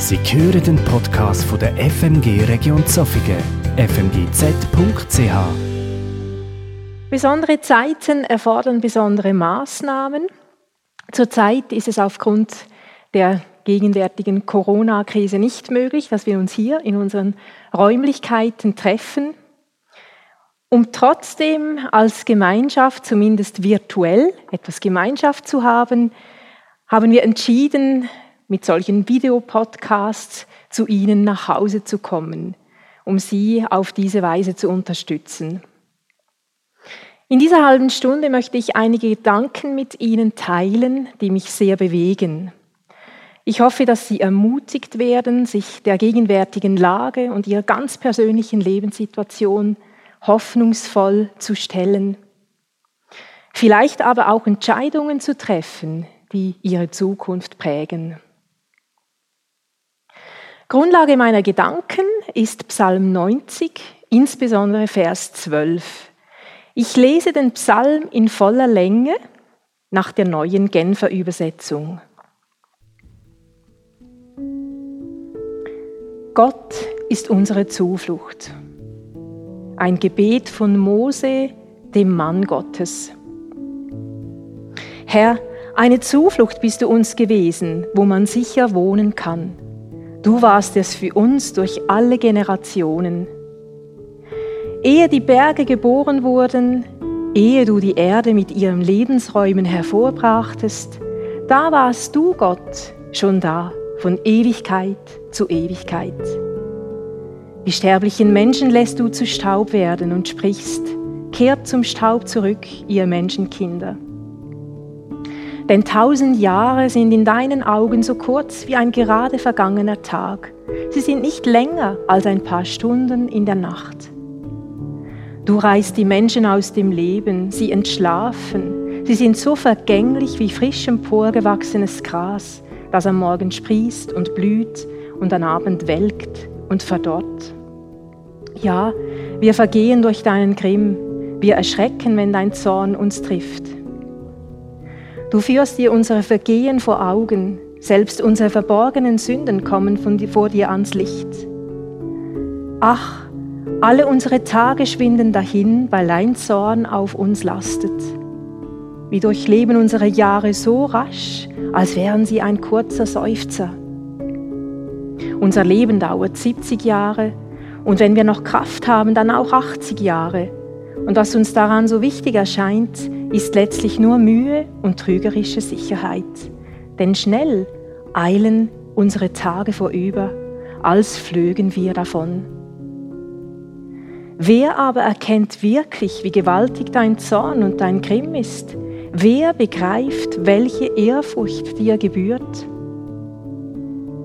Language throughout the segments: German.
Sie hören den Podcast von der FMG Region Zofingen, fmgz.ch. Besondere Zeiten erfordern besondere Maßnahmen. Zurzeit ist es aufgrund der gegenwärtigen Corona-Krise nicht möglich, dass wir uns hier in unseren Räumlichkeiten treffen. Um trotzdem als Gemeinschaft, zumindest virtuell, etwas Gemeinschaft zu haben, haben wir entschieden, mit solchen Videopodcasts zu Ihnen nach Hause zu kommen, um Sie auf diese Weise zu unterstützen. In dieser halben Stunde möchte ich einige Gedanken mit Ihnen teilen, die mich sehr bewegen. Ich hoffe, dass Sie ermutigt werden, sich der gegenwärtigen Lage und Ihrer ganz persönlichen Lebenssituation hoffnungsvoll zu stellen. Vielleicht aber auch Entscheidungen zu treffen, die Ihre Zukunft prägen. Grundlage meiner Gedanken ist Psalm 90, insbesondere Vers 12. Ich lese den Psalm in voller Länge nach der neuen Genfer Übersetzung. Gott ist unsere Zuflucht. Ein Gebet von Mose, dem Mann Gottes. Herr, eine Zuflucht bist du uns gewesen, wo man sicher wohnen kann. Du warst es für uns durch alle Generationen. Ehe die Berge geboren wurden, ehe du die Erde mit ihren Lebensräumen hervorbrachtest, da warst du, Gott, schon da, von Ewigkeit zu Ewigkeit. Die sterblichen Menschen lässt du zu Staub werden und sprichst, kehrt zum Staub zurück, ihr Menschenkinder. Denn tausend Jahre sind in deinen Augen so kurz wie ein gerade vergangener Tag. Sie sind nicht länger als ein paar Stunden in der Nacht. Du reißt die Menschen aus dem Leben, sie entschlafen. Sie sind so vergänglich wie frisch emporgewachsenes Gras, das am Morgen sprießt und blüht und am Abend welkt und verdorrt. Ja, wir vergehen durch deinen Grimm, wir erschrecken, wenn dein Zorn uns trifft. Du führst dir unsere Vergehen vor Augen, selbst unsere verborgenen Sünden kommen von vor dir ans Licht. Ach, alle unsere Tage schwinden dahin, weil dein Zorn auf uns lastet. Wir durchleben unsere Jahre so rasch, als wären sie ein kurzer Seufzer. Unser Leben dauert 70 Jahre und wenn wir noch Kraft haben, dann auch 80 Jahre. Und was uns daran so wichtig erscheint, ist letztlich nur Mühe und trügerische Sicherheit. Denn schnell eilen unsere Tage vorüber, als flögen wir davon. Wer aber erkennt wirklich, wie gewaltig dein Zorn und dein Grimm ist? Wer begreift, welche Ehrfurcht dir gebührt?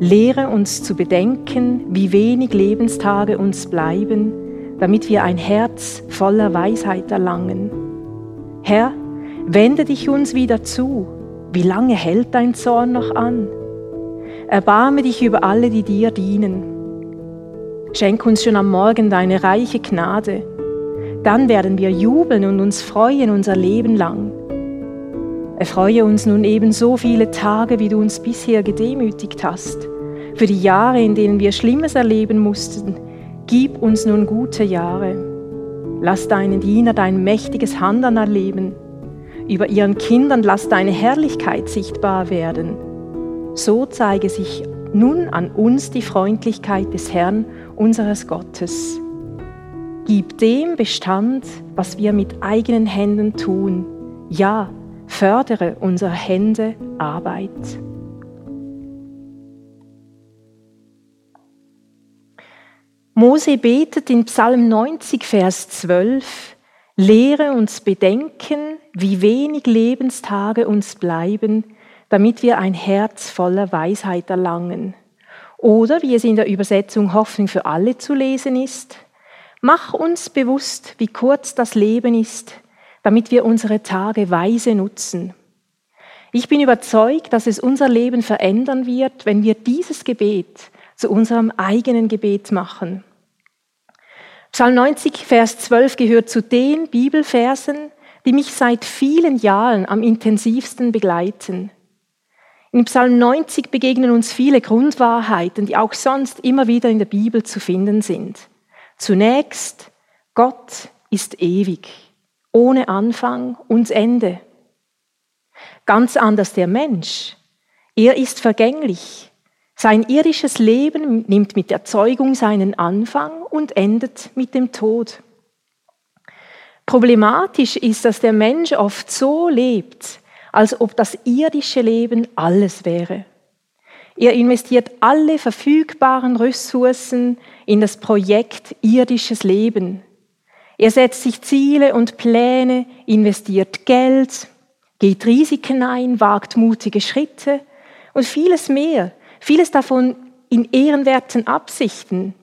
Lehre uns zu bedenken, wie wenig Lebenstage uns bleiben, damit wir ein Herz voller Weisheit erlangen. Herr, wende dich uns wieder zu. Wie lange hält dein Zorn noch an? Erbarme dich über alle, die dir dienen. Schenk uns schon am Morgen deine reiche Gnade. Dann werden wir jubeln und uns freuen unser Leben lang. Erfreue uns nun eben so viele Tage, wie du uns bisher gedemütigt hast. Für die Jahre, in denen wir Schlimmes erleben mussten, gib uns nun gute Jahre. Lass deinen Diener dein mächtiges Handeln erleben. Über ihren Kindern lass deine Herrlichkeit sichtbar werden. So zeige sich nun an uns die Freundlichkeit des Herrn, unseres Gottes. Gib dem Bestand, was wir mit eigenen Händen tun. Ja, fördere unsere Hände Arbeit. Mose betet in Psalm 90, Vers 12, Lehre uns bedenken, wie wenig Lebenstage uns bleiben, damit wir ein Herz voller Weisheit erlangen. Oder, wie es in der Übersetzung Hoffnung für alle zu lesen ist, mach uns bewusst, wie kurz das Leben ist, damit wir unsere Tage weise nutzen. Ich bin überzeugt, dass es unser Leben verändern wird, wenn wir dieses Gebet zu unserem eigenen Gebet machen. Psalm 90, Vers 12 gehört zu den Bibelversen, die mich seit vielen Jahren am intensivsten begleiten. In Psalm 90 begegnen uns viele Grundwahrheiten, die auch sonst immer wieder in der Bibel zu finden sind. Zunächst, Gott ist ewig, ohne Anfang und Ende. Ganz anders der Mensch. Er ist vergänglich. Sein irdisches Leben nimmt mit der Zeugung seinen Anfang und endet mit dem Tod. Problematisch ist, dass der Mensch oft so lebt, als ob das irdische Leben alles wäre. Er investiert alle verfügbaren Ressourcen in das Projekt irdisches Leben. Er setzt sich Ziele und Pläne, investiert Geld, geht Risiken ein, wagt mutige Schritte und vieles mehr, vieles davon in ehrenwerten Absichten.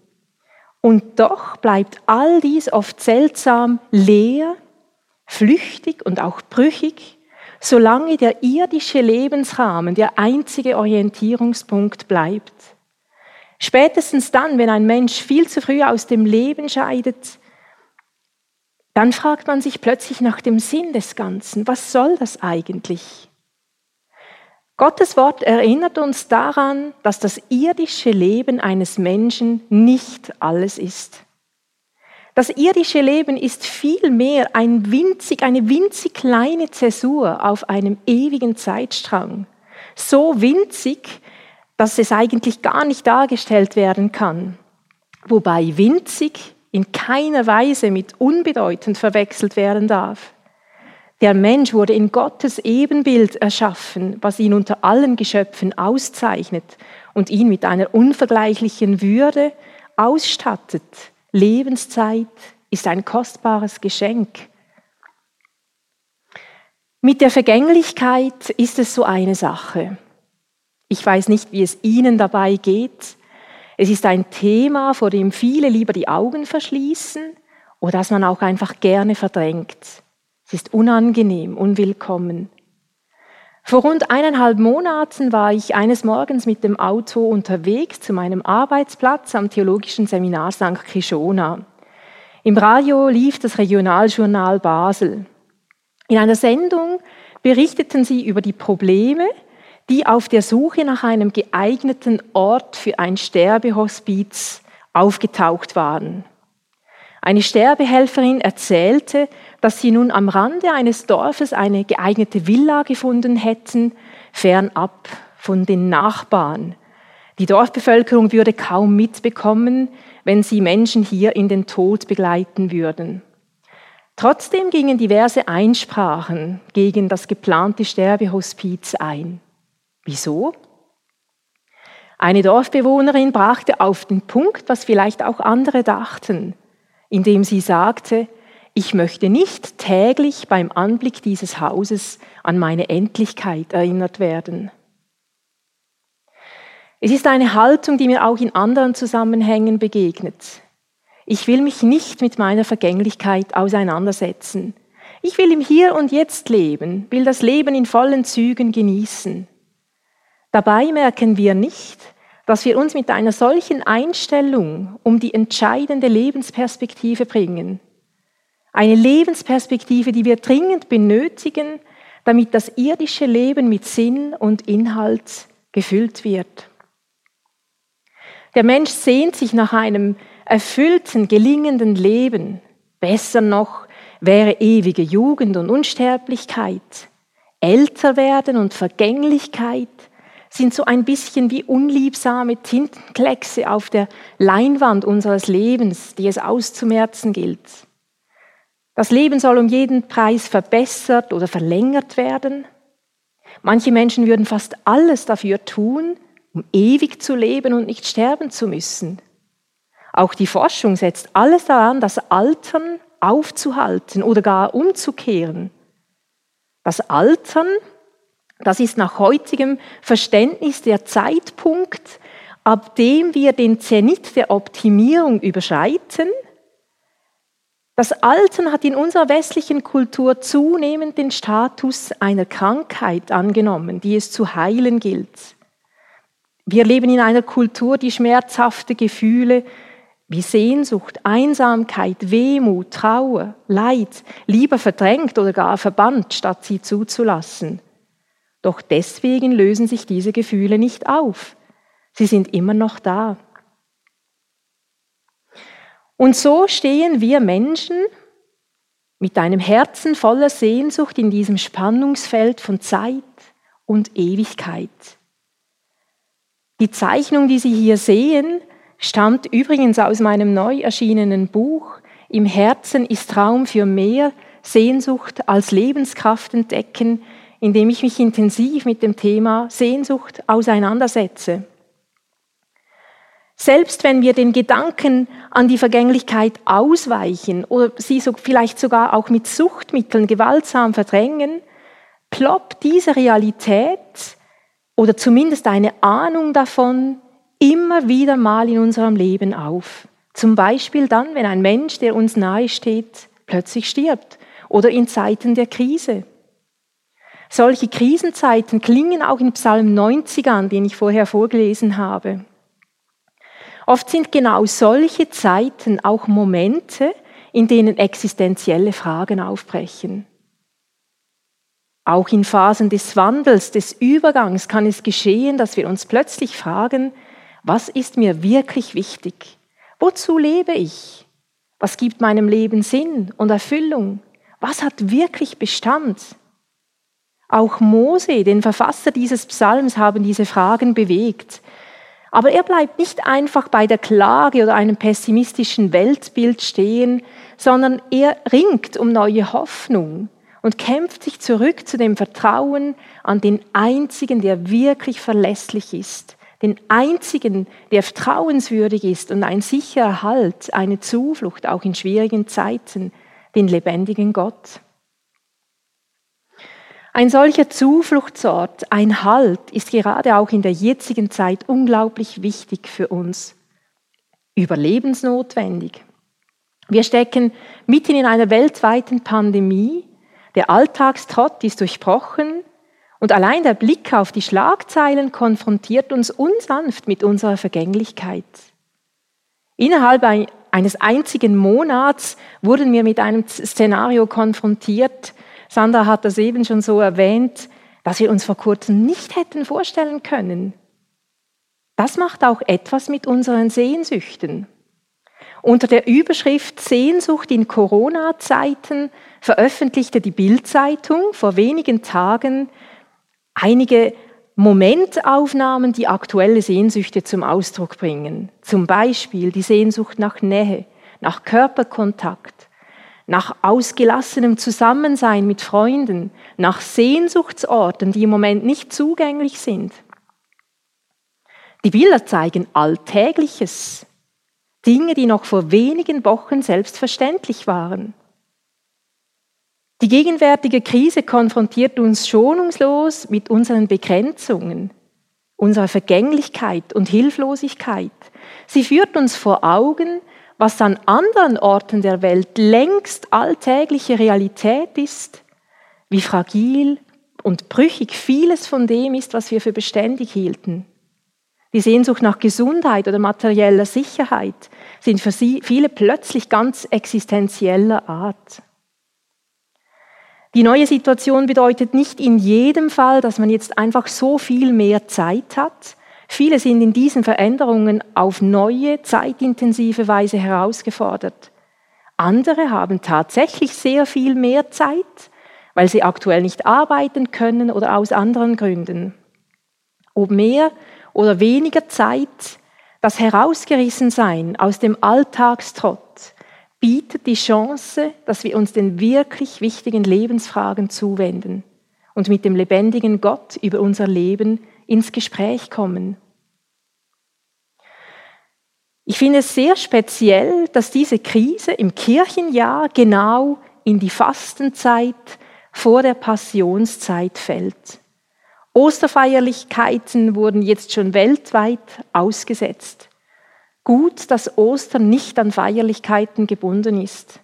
Und doch bleibt all dies oft seltsam leer, flüchtig und auch brüchig solange der irdische Lebensrahmen der einzige Orientierungspunkt bleibt. Spätestens dann, wenn ein Mensch viel zu früh aus dem Leben scheidet, dann fragt man sich plötzlich nach dem Sinn des Ganzen. Was soll das eigentlich? Gottes Wort erinnert uns daran, dass das irdische Leben eines Menschen nicht alles ist. Das irdische Leben ist vielmehr ein winzig, eine winzig kleine Zäsur auf einem ewigen Zeitstrang. So winzig, dass es eigentlich gar nicht dargestellt werden kann. Wobei winzig in keiner Weise mit unbedeutend verwechselt werden darf. Der Mensch wurde in Gottes Ebenbild erschaffen, was ihn unter allen Geschöpfen auszeichnet und ihn mit einer unvergleichlichen Würde ausstattet Lebenszeit ist ein kostbares Geschenk. Mit der Vergänglichkeit ist es so eine Sache. Ich weiß nicht, wie es Ihnen dabei geht. Es ist ein Thema, vor dem viele lieber die Augen verschließen oder das man auch einfach gerne verdrängt. Es ist unangenehm, unwillkommen. Vor rund eineinhalb Monaten war ich eines Morgens mit dem Auto unterwegs zu meinem Arbeitsplatz am Theologischen Seminar St. Kishona. Im Radio lief das Regionaljournal Basel. In einer Sendung berichteten sie über die Probleme, die auf der Suche nach einem geeigneten Ort für ein Sterbehospiz aufgetaucht waren. Eine Sterbehelferin erzählte, dass sie nun am Rande eines Dorfes eine geeignete Villa gefunden hätten, fernab von den Nachbarn. Die Dorfbevölkerung würde kaum mitbekommen, wenn sie Menschen hier in den Tod begleiten würden. Trotzdem gingen diverse Einsprachen gegen das geplante Sterbehospiz ein. Wieso? Eine Dorfbewohnerin brachte auf den Punkt, was vielleicht auch andere dachten, indem sie sagte, ich möchte nicht täglich beim Anblick dieses Hauses an meine Endlichkeit erinnert werden. Es ist eine Haltung, die mir auch in anderen Zusammenhängen begegnet. Ich will mich nicht mit meiner Vergänglichkeit auseinandersetzen. Ich will im Hier und Jetzt leben, will das Leben in vollen Zügen genießen. Dabei merken wir nicht, dass wir uns mit einer solchen Einstellung um die entscheidende Lebensperspektive bringen. Eine Lebensperspektive, die wir dringend benötigen, damit das irdische Leben mit Sinn und Inhalt gefüllt wird. Der Mensch sehnt sich nach einem erfüllten, gelingenden Leben. Besser noch wäre ewige Jugend und Unsterblichkeit. Älter werden und Vergänglichkeit sind so ein bisschen wie unliebsame Tintenkleckse auf der Leinwand unseres Lebens, die es auszumerzen gilt. Das Leben soll um jeden Preis verbessert oder verlängert werden. Manche Menschen würden fast alles dafür tun, um ewig zu leben und nicht sterben zu müssen. Auch die Forschung setzt alles daran, das Altern aufzuhalten oder gar umzukehren. Das Altern, das ist nach heutigem Verständnis der Zeitpunkt, ab dem wir den Zenit der Optimierung überschreiten – das Altern hat in unserer westlichen Kultur zunehmend den Status einer Krankheit angenommen, die es zu heilen gilt. Wir leben in einer Kultur, die schmerzhafte Gefühle wie Sehnsucht, Einsamkeit, Wehmut, Trauer, Leid lieber verdrängt oder gar verbannt, statt sie zuzulassen. Doch deswegen lösen sich diese Gefühle nicht auf. Sie sind immer noch da. Und so stehen wir Menschen mit einem Herzen voller Sehnsucht in diesem Spannungsfeld von Zeit und Ewigkeit. Die Zeichnung, die Sie hier sehen, stammt übrigens aus meinem neu erschienenen Buch Im Herzen ist Raum für mehr Sehnsucht als Lebenskraft entdecken, in dem ich mich intensiv mit dem Thema Sehnsucht auseinandersetze. Selbst wenn wir den Gedanken an die Vergänglichkeit ausweichen oder sie so vielleicht sogar auch mit Suchtmitteln gewaltsam verdrängen, ploppt diese Realität oder zumindest eine Ahnung davon immer wieder mal in unserem Leben auf. Zum Beispiel dann, wenn ein Mensch, der uns nahe steht, plötzlich stirbt oder in Zeiten der Krise. Solche Krisenzeiten klingen auch in Psalm 90 an, den ich vorher vorgelesen habe. Oft sind genau solche Zeiten auch Momente, in denen existenzielle Fragen aufbrechen. Auch in Phasen des Wandels, des Übergangs kann es geschehen, dass wir uns plötzlich fragen, was ist mir wirklich wichtig? Wozu lebe ich? Was gibt meinem Leben Sinn und Erfüllung? Was hat wirklich Bestand? Auch Mose, den Verfasser dieses Psalms, haben diese Fragen bewegt. Aber er bleibt nicht einfach bei der Klage oder einem pessimistischen Weltbild stehen, sondern er ringt um neue Hoffnung und kämpft sich zurück zu dem Vertrauen an den einzigen, der wirklich verlässlich ist, den einzigen, der vertrauenswürdig ist und ein sicherer Halt, eine Zuflucht auch in schwierigen Zeiten, den lebendigen Gott. Ein solcher Zufluchtsort, ein Halt, ist gerade auch in der jetzigen Zeit unglaublich wichtig für uns. Überlebensnotwendig. Wir stecken mitten in einer weltweiten Pandemie. Der Alltagstrott ist durchbrochen und allein der Blick auf die Schlagzeilen konfrontiert uns unsanft mit unserer Vergänglichkeit. Innerhalb eines einzigen Monats wurden wir mit einem Szenario konfrontiert, Sandra hat das eben schon so erwähnt, dass wir uns vor kurzem nicht hätten vorstellen können. Das macht auch etwas mit unseren Sehnsüchten. Unter der Überschrift Sehnsucht in Corona-Zeiten veröffentlichte die Bild-Zeitung vor wenigen Tagen einige Momentaufnahmen, die aktuelle Sehnsüchte zum Ausdruck bringen. Zum Beispiel die Sehnsucht nach Nähe, nach Körperkontakt, nach ausgelassenem Zusammensein mit Freunden, nach Sehnsuchtsorten, die im Moment nicht zugänglich sind. Die Bilder zeigen Alltägliches, Dinge, die noch vor wenigen Wochen selbstverständlich waren. Die gegenwärtige Krise konfrontiert uns schonungslos mit unseren Begrenzungen, unserer Vergänglichkeit und Hilflosigkeit. Sie führt uns vor Augen, was an anderen Orten der Welt längst alltägliche Realität ist, wie fragil und brüchig vieles von dem ist, was wir für beständig hielten. Die Sehnsucht nach Gesundheit oder materieller Sicherheit sind für sie viele plötzlich ganz existenzieller Art. Die neue Situation bedeutet nicht in jedem Fall, dass man jetzt einfach so viel mehr Zeit hat, Viele sind in diesen Veränderungen auf neue, zeitintensive Weise herausgefordert. Andere haben tatsächlich sehr viel mehr Zeit, weil sie aktuell nicht arbeiten können oder aus anderen Gründen. Ob mehr oder weniger Zeit, das Herausgerissensein aus dem Alltagstrott bietet die Chance, dass wir uns den wirklich wichtigen Lebensfragen zuwenden und mit dem lebendigen Gott über unser Leben ins Gespräch kommen. Ich finde es sehr speziell, dass diese Krise im Kirchenjahr genau in die Fastenzeit vor der Passionszeit fällt. Osterfeierlichkeiten wurden jetzt schon weltweit ausgesetzt. Gut, dass Ostern nicht an Feierlichkeiten gebunden ist.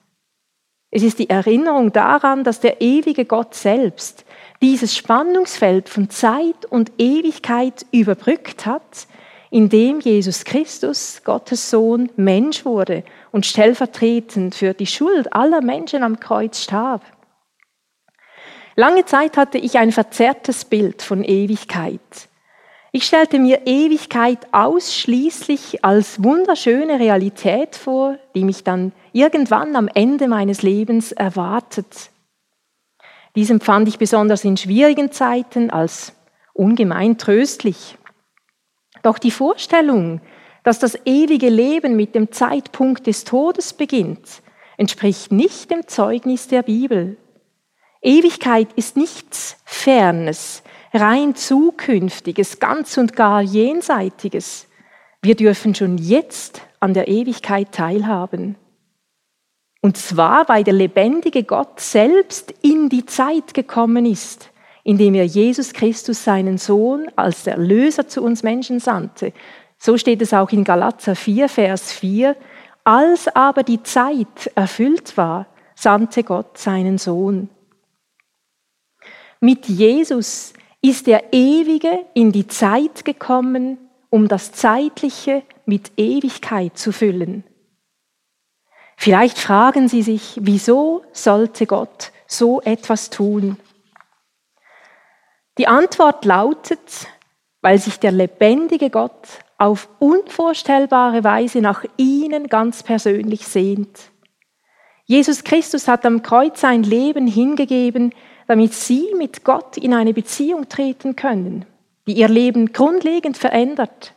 Es ist die Erinnerung daran, dass der ewige Gott selbst dieses Spannungsfeld von Zeit und Ewigkeit überbrückt hat, indem Jesus Christus, Gottes Sohn, Mensch wurde und stellvertretend für die Schuld aller Menschen am Kreuz starb. Lange Zeit hatte ich ein verzerrtes Bild von Ewigkeit. Ich stellte mir Ewigkeit ausschließlich als wunderschöne Realität vor, die mich dann irgendwann am Ende meines Lebens erwartet. Dies empfand ich besonders in schwierigen Zeiten als ungemein tröstlich. Doch die Vorstellung, dass das ewige Leben mit dem Zeitpunkt des Todes beginnt, entspricht nicht dem Zeugnis der Bibel. Ewigkeit ist nichts Fernes, rein Zukünftiges, ganz und gar Jenseitiges. Wir dürfen schon jetzt an der Ewigkeit teilhaben. Und zwar, weil der lebendige Gott selbst in die Zeit gekommen ist, indem er Jesus Christus, seinen Sohn, als Erlöser zu uns Menschen sandte. So steht es auch in Galater 4, Vers 4. Als aber die Zeit erfüllt war, sandte Gott seinen Sohn. Mit Jesus ist der Ewige in die Zeit gekommen, um das Zeitliche mit Ewigkeit zu füllen. Vielleicht fragen Sie sich, wieso sollte Gott so etwas tun? Die Antwort lautet, weil sich der lebendige Gott auf unvorstellbare Weise nach Ihnen ganz persönlich sehnt. Jesus Christus hat am Kreuz sein Leben hingegeben, damit sie mit Gott in eine Beziehung treten können, die ihr Leben grundlegend verändert.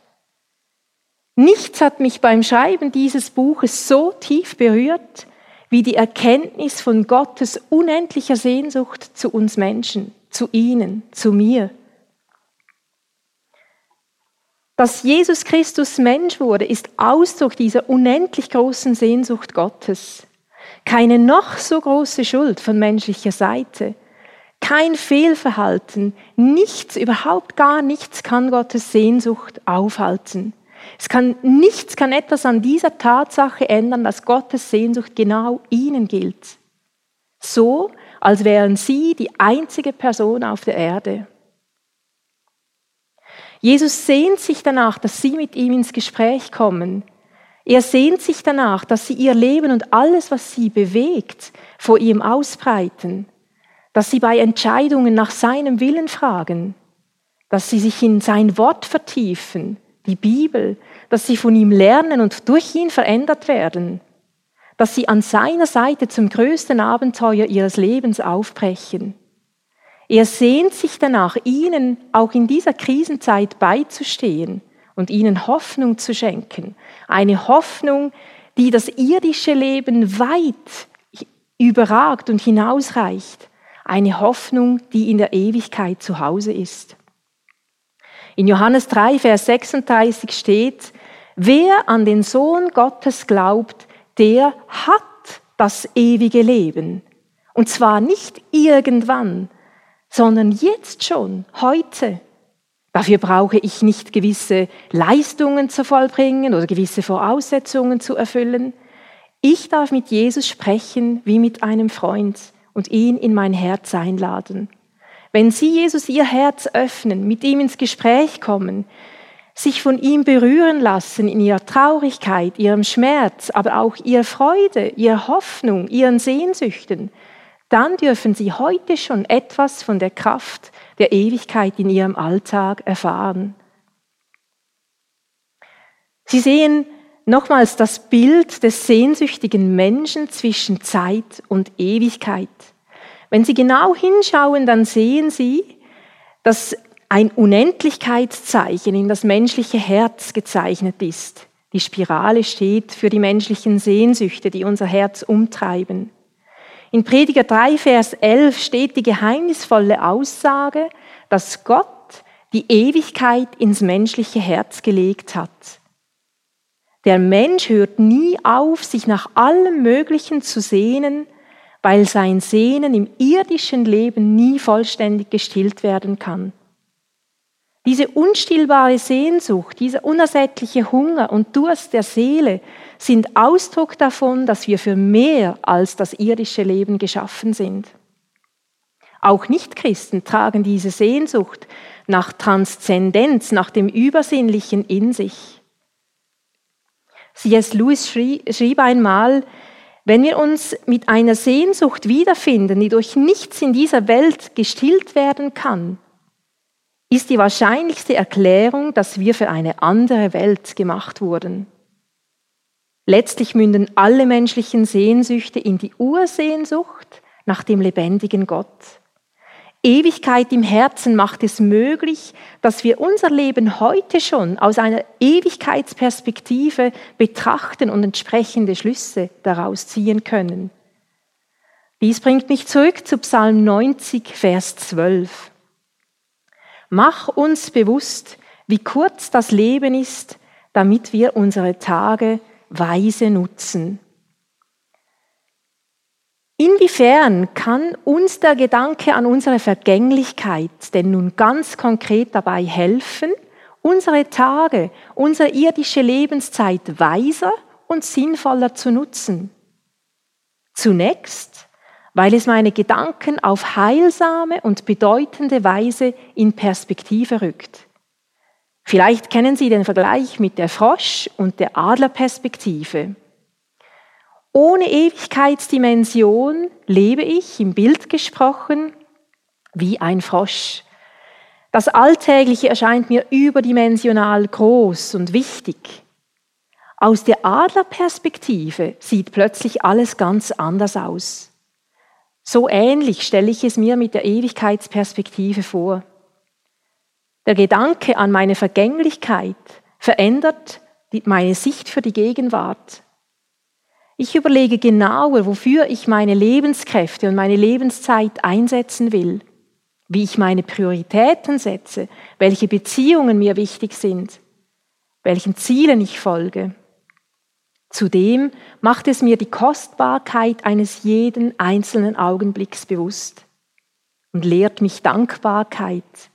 Nichts hat mich beim Schreiben dieses Buches so tief berührt wie die Erkenntnis von Gottes unendlicher Sehnsucht zu uns Menschen, zu Ihnen, zu mir. Dass Jesus Christus Mensch wurde, ist Ausdruck dieser unendlich großen Sehnsucht Gottes. Keine noch so große Schuld von menschlicher Seite, kein Fehlverhalten, nichts, überhaupt gar nichts kann Gottes Sehnsucht aufhalten. Es kann nichts, kann etwas an dieser Tatsache ändern, dass Gottes Sehnsucht genau ihnen gilt. So, als wären sie die einzige Person auf der Erde. Jesus sehnt sich danach, dass sie mit ihm ins Gespräch kommen. Er sehnt sich danach, dass sie ihr Leben und alles, was sie bewegt, vor ihm ausbreiten dass sie bei Entscheidungen nach seinem Willen fragen, dass sie sich in sein Wort vertiefen, die Bibel, dass sie von ihm lernen und durch ihn verändert werden, dass sie an seiner Seite zum größten Abenteuer ihres Lebens aufbrechen. Er sehnt sich danach, ihnen auch in dieser Krisenzeit beizustehen und ihnen Hoffnung zu schenken. Eine Hoffnung, die das irdische Leben weit überragt und hinausreicht eine Hoffnung, die in der Ewigkeit zu Hause ist. In Johannes 3, Vers 36 steht, wer an den Sohn Gottes glaubt, der hat das ewige Leben. Und zwar nicht irgendwann, sondern jetzt schon, heute. Dafür brauche ich nicht gewisse Leistungen zu vollbringen oder gewisse Voraussetzungen zu erfüllen. Ich darf mit Jesus sprechen wie mit einem Freund und ihn in mein Herz einladen. Wenn Sie Jesus Ihr Herz öffnen, mit ihm ins Gespräch kommen, sich von ihm berühren lassen in ihrer Traurigkeit, ihrem Schmerz, aber auch ihrer Freude, ihrer Hoffnung, ihren Sehnsüchten, dann dürfen Sie heute schon etwas von der Kraft der Ewigkeit in Ihrem Alltag erfahren. Sie sehen nochmals das Bild des sehnsüchtigen Menschen zwischen Zeit und Ewigkeit. Wenn Sie genau hinschauen, dann sehen Sie, dass ein Unendlichkeitszeichen in das menschliche Herz gezeichnet ist. Die Spirale steht für die menschlichen Sehnsüchte, die unser Herz umtreiben. In Prediger 3, Vers 11 steht die geheimnisvolle Aussage, dass Gott die Ewigkeit ins menschliche Herz gelegt hat. Der Mensch hört nie auf, sich nach allem Möglichen zu sehnen, weil sein Sehnen im irdischen Leben nie vollständig gestillt werden kann. Diese unstillbare Sehnsucht, dieser unersättliche Hunger und Durst der Seele sind Ausdruck davon, dass wir für mehr als das irdische Leben geschaffen sind. Auch Nichtchristen tragen diese Sehnsucht nach Transzendenz, nach dem Übersinnlichen in sich. C.S. Lewis schrieb einmal, Wenn wir uns mit einer Sehnsucht wiederfinden, die durch nichts in dieser Welt gestillt werden kann, ist die wahrscheinlichste Erklärung, dass wir für eine andere Welt gemacht wurden. Letztlich münden alle menschlichen Sehnsüchte in die Ursehnsucht nach dem lebendigen Gott. Ewigkeit im Herzen macht es möglich, dass wir unser Leben heute schon aus einer Ewigkeitsperspektive betrachten und entsprechende Schlüsse daraus ziehen können. Dies bringt mich zurück zu Psalm 90, Vers 12. Mach uns bewusst, wie kurz das Leben ist, damit wir unsere Tage weise nutzen. Inwiefern kann uns der Gedanke an unsere Vergänglichkeit denn nun ganz konkret dabei helfen, unsere Tage, unsere irdische Lebenszeit weiser und sinnvoller zu nutzen? Zunächst, weil es meine Gedanken auf heilsame und bedeutende Weise in Perspektive rückt. Vielleicht kennen Sie den Vergleich mit der Frosch- und der Adlerperspektive. Ohne Ewigkeitsdimension lebe ich, im Bild gesprochen, wie ein Frosch. Das Alltägliche erscheint mir überdimensional groß und wichtig. Aus der Adlerperspektive sieht plötzlich alles ganz anders aus. So ähnlich stelle ich es mir mit der Ewigkeitsperspektive vor. Der Gedanke an meine Vergänglichkeit verändert meine Sicht für die Gegenwart. Ich überlege genauer, wofür ich meine Lebenskräfte und meine Lebenszeit einsetzen will, wie ich meine Prioritäten setze, welche Beziehungen mir wichtig sind, welchen Zielen ich folge. Zudem macht es mir die Kostbarkeit eines jeden einzelnen Augenblicks bewusst und lehrt mich Dankbarkeit.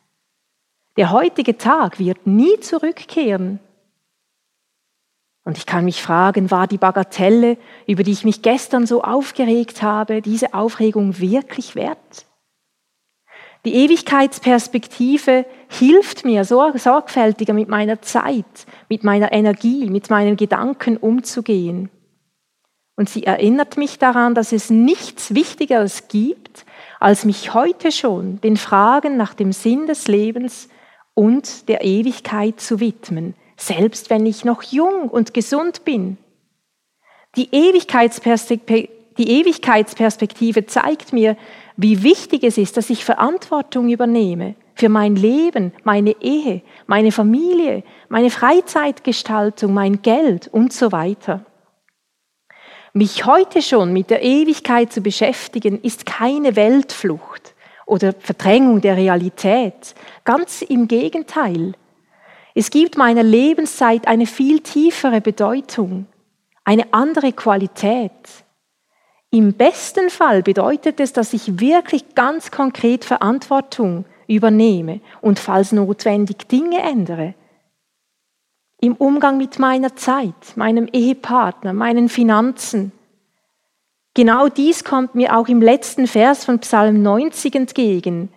Der heutige Tag wird nie zurückkehren. Und ich kann mich fragen, war die Bagatelle, über die ich mich gestern so aufgeregt habe, diese Aufregung wirklich wert? Die Ewigkeitsperspektive hilft mir, sorgfältiger mit meiner Zeit, mit meiner Energie, mit meinen Gedanken umzugehen. Und sie erinnert mich daran, dass es nichts Wichtigeres gibt, als mich heute schon den Fragen nach dem Sinn des Lebens und der Ewigkeit zu widmen, selbst wenn ich noch jung und gesund bin. Die Ewigkeitsperspektive, die Ewigkeitsperspektive zeigt mir, wie wichtig es ist, dass ich Verantwortung übernehme für mein Leben, meine Ehe, meine Familie, meine Freizeitgestaltung, mein Geld und so weiter. Mich heute schon mit der Ewigkeit zu beschäftigen, ist keine Weltflucht oder Verdrängung der Realität. Ganz im Gegenteil. Es gibt meiner Lebenszeit eine viel tiefere Bedeutung, eine andere Qualität. Im besten Fall bedeutet es, dass ich wirklich ganz konkret Verantwortung übernehme und falls notwendig Dinge ändere. Im Umgang mit meiner Zeit, meinem Ehepartner, meinen Finanzen. Genau dies kommt mir auch im letzten Vers von Psalm 90 entgegen.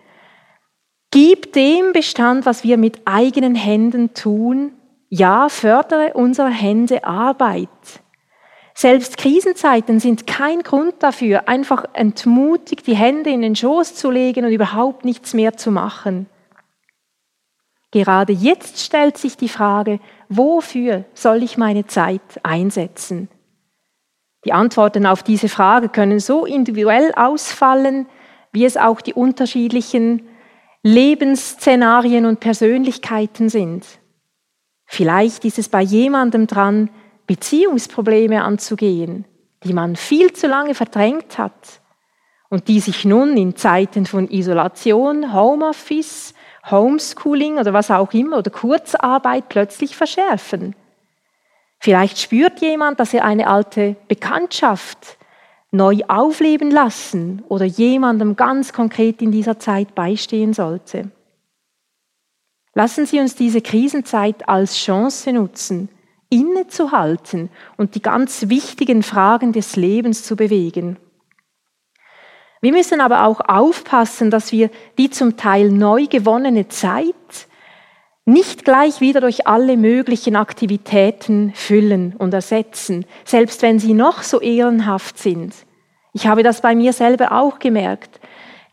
Gib dem Bestand, was wir mit eigenen Händen tun. Ja, fördere unsere Hände Arbeit. Selbst Krisenzeiten sind kein Grund dafür, einfach entmutigt die Hände in den Schoß zu legen und überhaupt nichts mehr zu machen. Gerade jetzt stellt sich die Frage, wofür soll ich meine Zeit einsetzen? Die Antworten auf diese Frage können so individuell ausfallen, wie es auch die unterschiedlichen Lebensszenarien und Persönlichkeiten sind. Vielleicht ist es bei jemandem dran, Beziehungsprobleme anzugehen, die man viel zu lange verdrängt hat und die sich nun in Zeiten von Isolation, Homeoffice, Homeschooling oder was auch immer oder Kurzarbeit plötzlich verschärfen. Vielleicht spürt jemand, dass er eine alte Bekanntschaft neu aufleben lassen oder jemandem ganz konkret in dieser Zeit beistehen sollte. Lassen Sie uns diese Krisenzeit als Chance nutzen, innezuhalten und die ganz wichtigen Fragen des Lebens zu bewegen. Wir müssen aber auch aufpassen, dass wir die zum Teil neu gewonnene Zeit nicht gleich wieder durch alle möglichen Aktivitäten füllen und ersetzen, selbst wenn sie noch so ehrenhaft sind. Ich habe das bei mir selber auch gemerkt.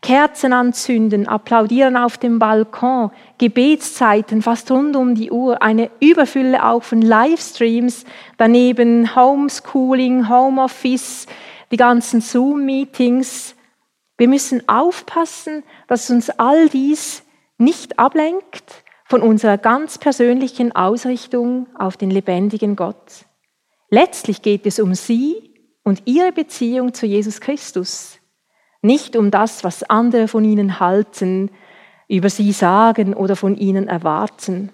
Kerzen anzünden, applaudieren auf dem Balkon, Gebetszeiten fast rund um die Uhr, eine Überfülle auch von Livestreams, daneben Homeschooling, Homeoffice, die ganzen Zoom-Meetings. Wir müssen aufpassen, dass uns all dies nicht ablenkt von unserer ganz persönlichen Ausrichtung auf den lebendigen Gott. Letztlich geht es um Sie und Ihre Beziehung zu Jesus Christus, nicht um das, was andere von Ihnen halten, über Sie sagen oder von Ihnen erwarten.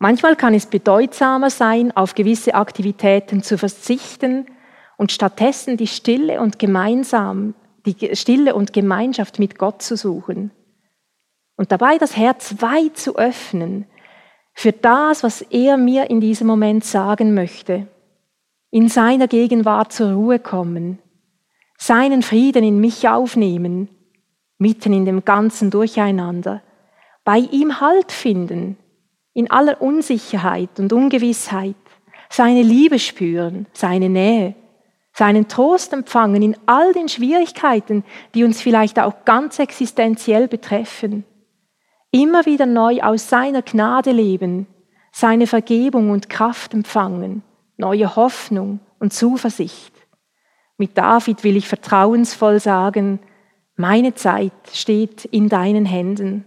Manchmal kann es bedeutsamer sein, auf gewisse Aktivitäten zu verzichten und stattdessen die Stille und gemeinsam die Stille und Gemeinschaft mit Gott zu suchen und dabei das Herz weit zu öffnen für das, was er mir in diesem Moment sagen möchte, in seiner Gegenwart zur Ruhe kommen, seinen Frieden in mich aufnehmen, mitten in dem ganzen Durcheinander, bei ihm Halt finden, in aller Unsicherheit und Ungewissheit, seine Liebe spüren, seine Nähe, seinen Trost empfangen in all den Schwierigkeiten, die uns vielleicht auch ganz existenziell betreffen immer wieder neu aus seiner Gnade leben, seine Vergebung und Kraft empfangen, neue Hoffnung und Zuversicht. Mit David will ich vertrauensvoll sagen, meine Zeit steht in deinen Händen.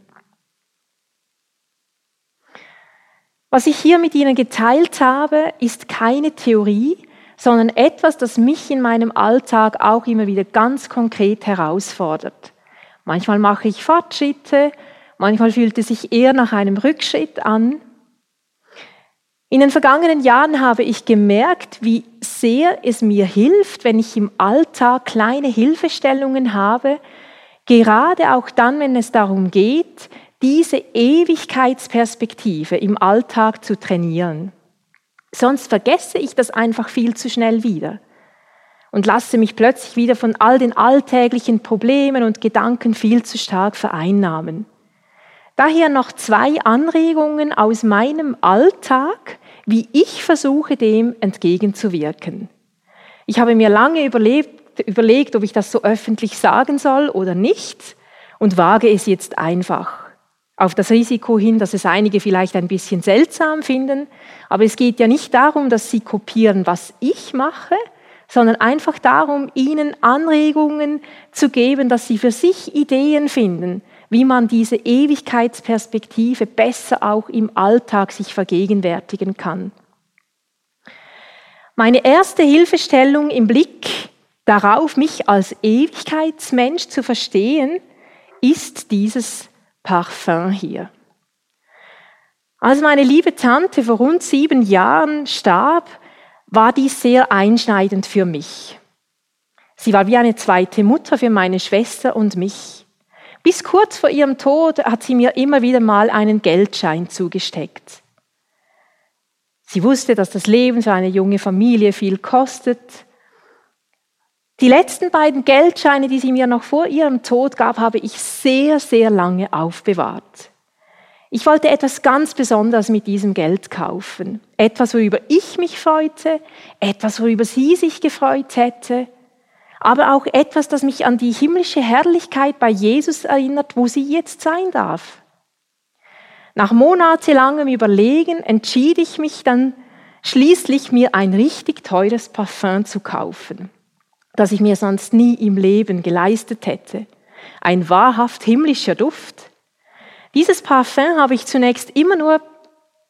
Was ich hier mit Ihnen geteilt habe, ist keine Theorie, sondern etwas, das mich in meinem Alltag auch immer wieder ganz konkret herausfordert. Manchmal mache ich Fortschritte, Manchmal fühlt es sich eher nach einem Rückschritt an. In den vergangenen Jahren habe ich gemerkt, wie sehr es mir hilft, wenn ich im Alltag kleine Hilfestellungen habe, gerade auch dann, wenn es darum geht, diese Ewigkeitsperspektive im Alltag zu trainieren. Sonst vergesse ich das einfach viel zu schnell wieder und lasse mich plötzlich wieder von all den alltäglichen Problemen und Gedanken viel zu stark vereinnahmen. Daher noch zwei Anregungen aus meinem Alltag, wie ich versuche, dem entgegenzuwirken. Ich habe mir lange überlebt, überlegt, ob ich das so öffentlich sagen soll oder nicht und wage es jetzt einfach. Auf das Risiko hin, dass es einige vielleicht ein bisschen seltsam finden, aber es geht ja nicht darum, dass sie kopieren, was ich mache, sondern einfach darum, ihnen Anregungen zu geben, dass sie für sich Ideen finden, wie man diese Ewigkeitsperspektive besser auch im Alltag sich vergegenwärtigen kann. Meine erste Hilfestellung im Blick darauf, mich als Ewigkeitsmensch zu verstehen, ist dieses Parfum hier. Als meine liebe Tante vor rund sieben Jahren starb, war dies sehr einschneidend für mich. Sie war wie eine zweite Mutter für meine Schwester und mich. Bis kurz vor ihrem Tod hat sie mir immer wieder mal einen Geldschein zugesteckt. Sie wusste, dass das Leben für eine junge Familie viel kostet. Die letzten beiden Geldscheine, die sie mir noch vor ihrem Tod gab, habe ich sehr, sehr lange aufbewahrt. Ich wollte etwas ganz Besonderes mit diesem Geld kaufen. Etwas, worüber ich mich freute, etwas, worüber sie sich gefreut hätte aber auch etwas, das mich an die himmlische Herrlichkeit bei Jesus erinnert, wo sie jetzt sein darf. Nach monatelangem Überlegen entschied ich mich dann schließlich, mir ein richtig teures Parfum zu kaufen, das ich mir sonst nie im Leben geleistet hätte. Ein wahrhaft himmlischer Duft. Dieses Parfum habe ich zunächst immer nur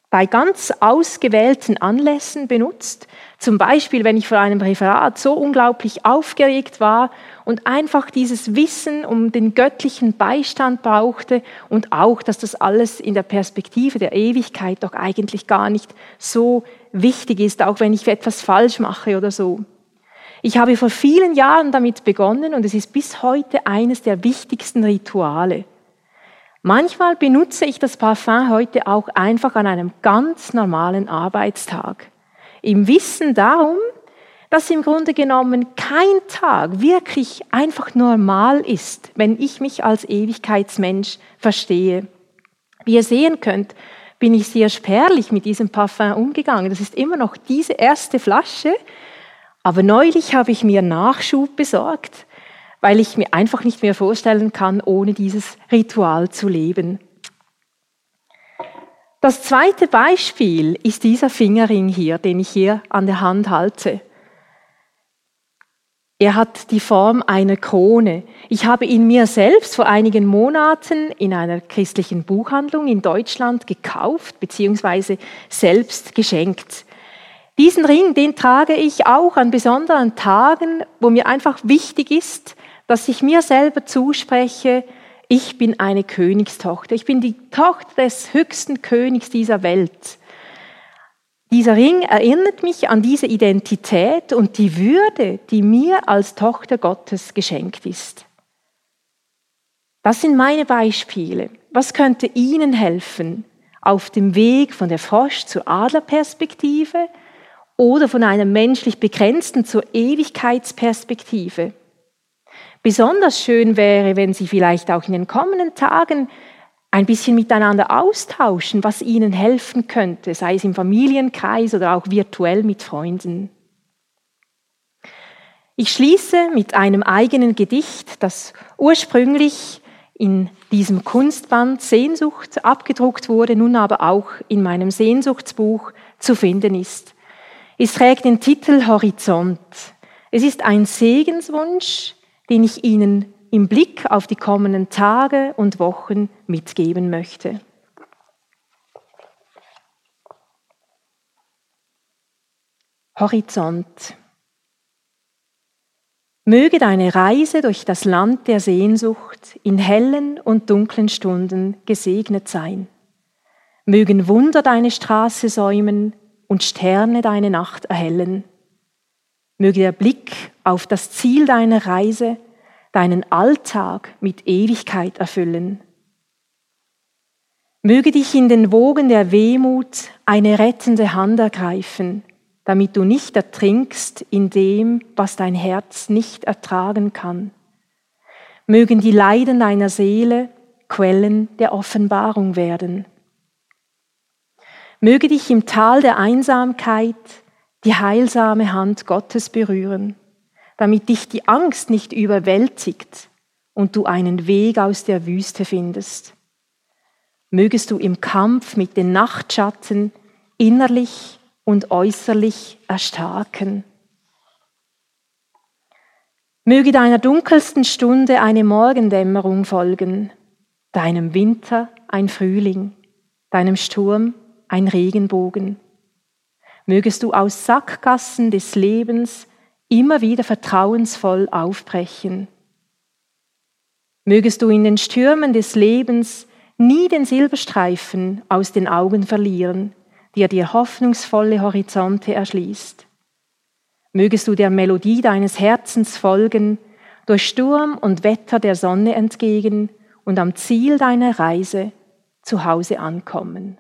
bei ganz ausgewählten Anlässen benutzt. Zum Beispiel, wenn ich vor einem Referat so unglaublich aufgeregt war und einfach dieses Wissen um den göttlichen Beistand brauchte und auch, dass das alles in der Perspektive der Ewigkeit doch eigentlich gar nicht so wichtig ist, auch wenn ich etwas falsch mache oder so. Ich habe vor vielen Jahren damit begonnen und es ist bis heute eines der wichtigsten Rituale. Manchmal benutze ich das Parfum heute auch einfach an einem ganz normalen Arbeitstag. Im Wissen darum, dass im Grunde genommen kein Tag wirklich einfach normal ist, wenn ich mich als Ewigkeitsmensch verstehe. Wie ihr sehen könnt, bin ich sehr spärlich mit diesem Parfum umgegangen. Das ist immer noch diese erste Flasche. Aber neulich habe ich mir Nachschub besorgt, weil ich mir einfach nicht mehr vorstellen kann, ohne dieses Ritual zu leben. Das zweite Beispiel ist dieser Fingerring hier, den ich hier an der Hand halte. Er hat die Form einer Krone. Ich habe ihn mir selbst vor einigen Monaten in einer christlichen Buchhandlung in Deutschland gekauft bzw. selbst geschenkt. Diesen Ring, den trage ich auch an besonderen Tagen, wo mir einfach wichtig ist, dass ich mir selber zuspreche, ich bin eine Königstochter, ich bin die Tochter des höchsten Königs dieser Welt. Dieser Ring erinnert mich an diese Identität und die Würde, die mir als Tochter Gottes geschenkt ist. Das sind meine Beispiele. Was könnte Ihnen helfen auf dem Weg von der Frosch zur Adlerperspektive oder von einer menschlich begrenzten zur Ewigkeitsperspektive? Besonders schön wäre, wenn Sie vielleicht auch in den kommenden Tagen ein bisschen miteinander austauschen, was ihnen helfen könnte, sei es im Familienkreis oder auch virtuell mit Freunden. Ich schließe mit einem eigenen Gedicht, das ursprünglich in diesem Kunstband Sehnsucht abgedruckt wurde, nun aber auch in meinem Sehnsuchtsbuch zu finden ist. Es trägt den Titel Horizont. Es ist ein Segenswunsch, den ich Ihnen im Blick auf die kommenden Tage und Wochen mitgeben möchte. Horizont. Möge deine Reise durch das Land der Sehnsucht in hellen und dunklen Stunden gesegnet sein. Mögen Wunder deine Straße säumen und Sterne deine Nacht erhellen. Möge der Blick auf das Ziel deiner Reise deinen Alltag mit Ewigkeit erfüllen. Möge dich in den Wogen der Wehmut eine rettende Hand ergreifen, damit du nicht ertrinkst in dem, was dein Herz nicht ertragen kann. Mögen die Leiden deiner Seele Quellen der Offenbarung werden. Möge dich im Tal der Einsamkeit die heilsame Hand Gottes berühren damit dich die Angst nicht überwältigt und du einen Weg aus der Wüste findest. Mögest du im Kampf mit den Nachtschatten innerlich und äußerlich erstarken. Möge deiner dunkelsten Stunde eine Morgendämmerung folgen, deinem Winter ein Frühling, deinem Sturm ein Regenbogen. Mögest du aus Sackgassen des Lebens immer wieder vertrauensvoll aufbrechen. Mögest du in den Stürmen des Lebens nie den Silberstreifen aus den Augen verlieren, der dir hoffnungsvolle Horizonte erschließt. Mögest du der Melodie deines Herzens folgen, durch Sturm und Wetter der Sonne entgegen und am Ziel deiner Reise zu Hause ankommen.